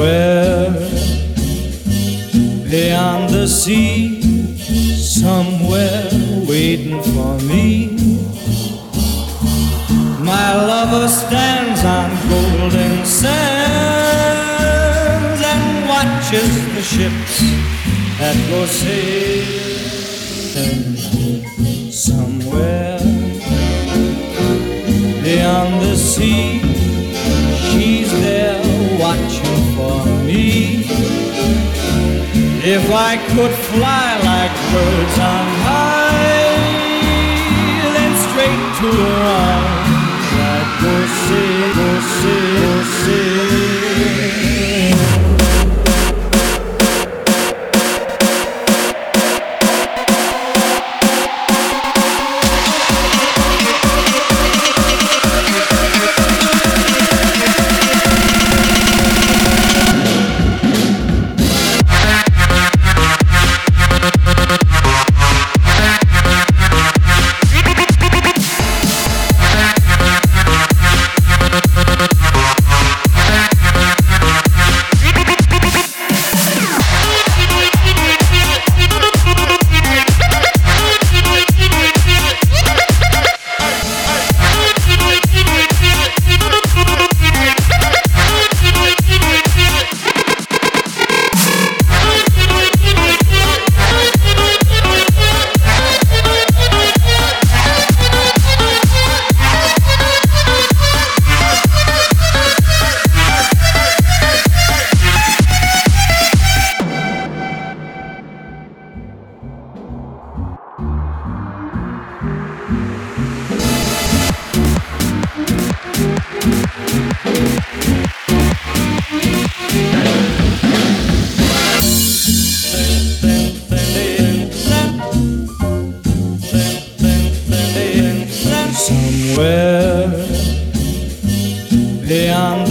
somewhere beyond the sea, somewhere waiting for me. My lover stands on golden sands and watches the ships that go sailing somewhere beyond the sea If I could fly like birds on high, then straight to her arms I'd go say,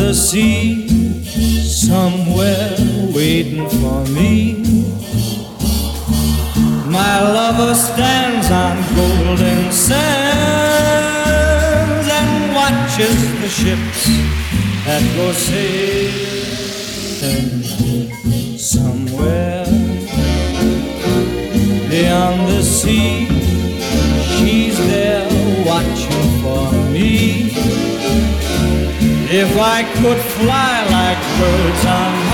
the sea, somewhere waiting for me. My lover stands on golden sands and watches the ships that go sailing somewhere beyond the sea. If I could fly like birds on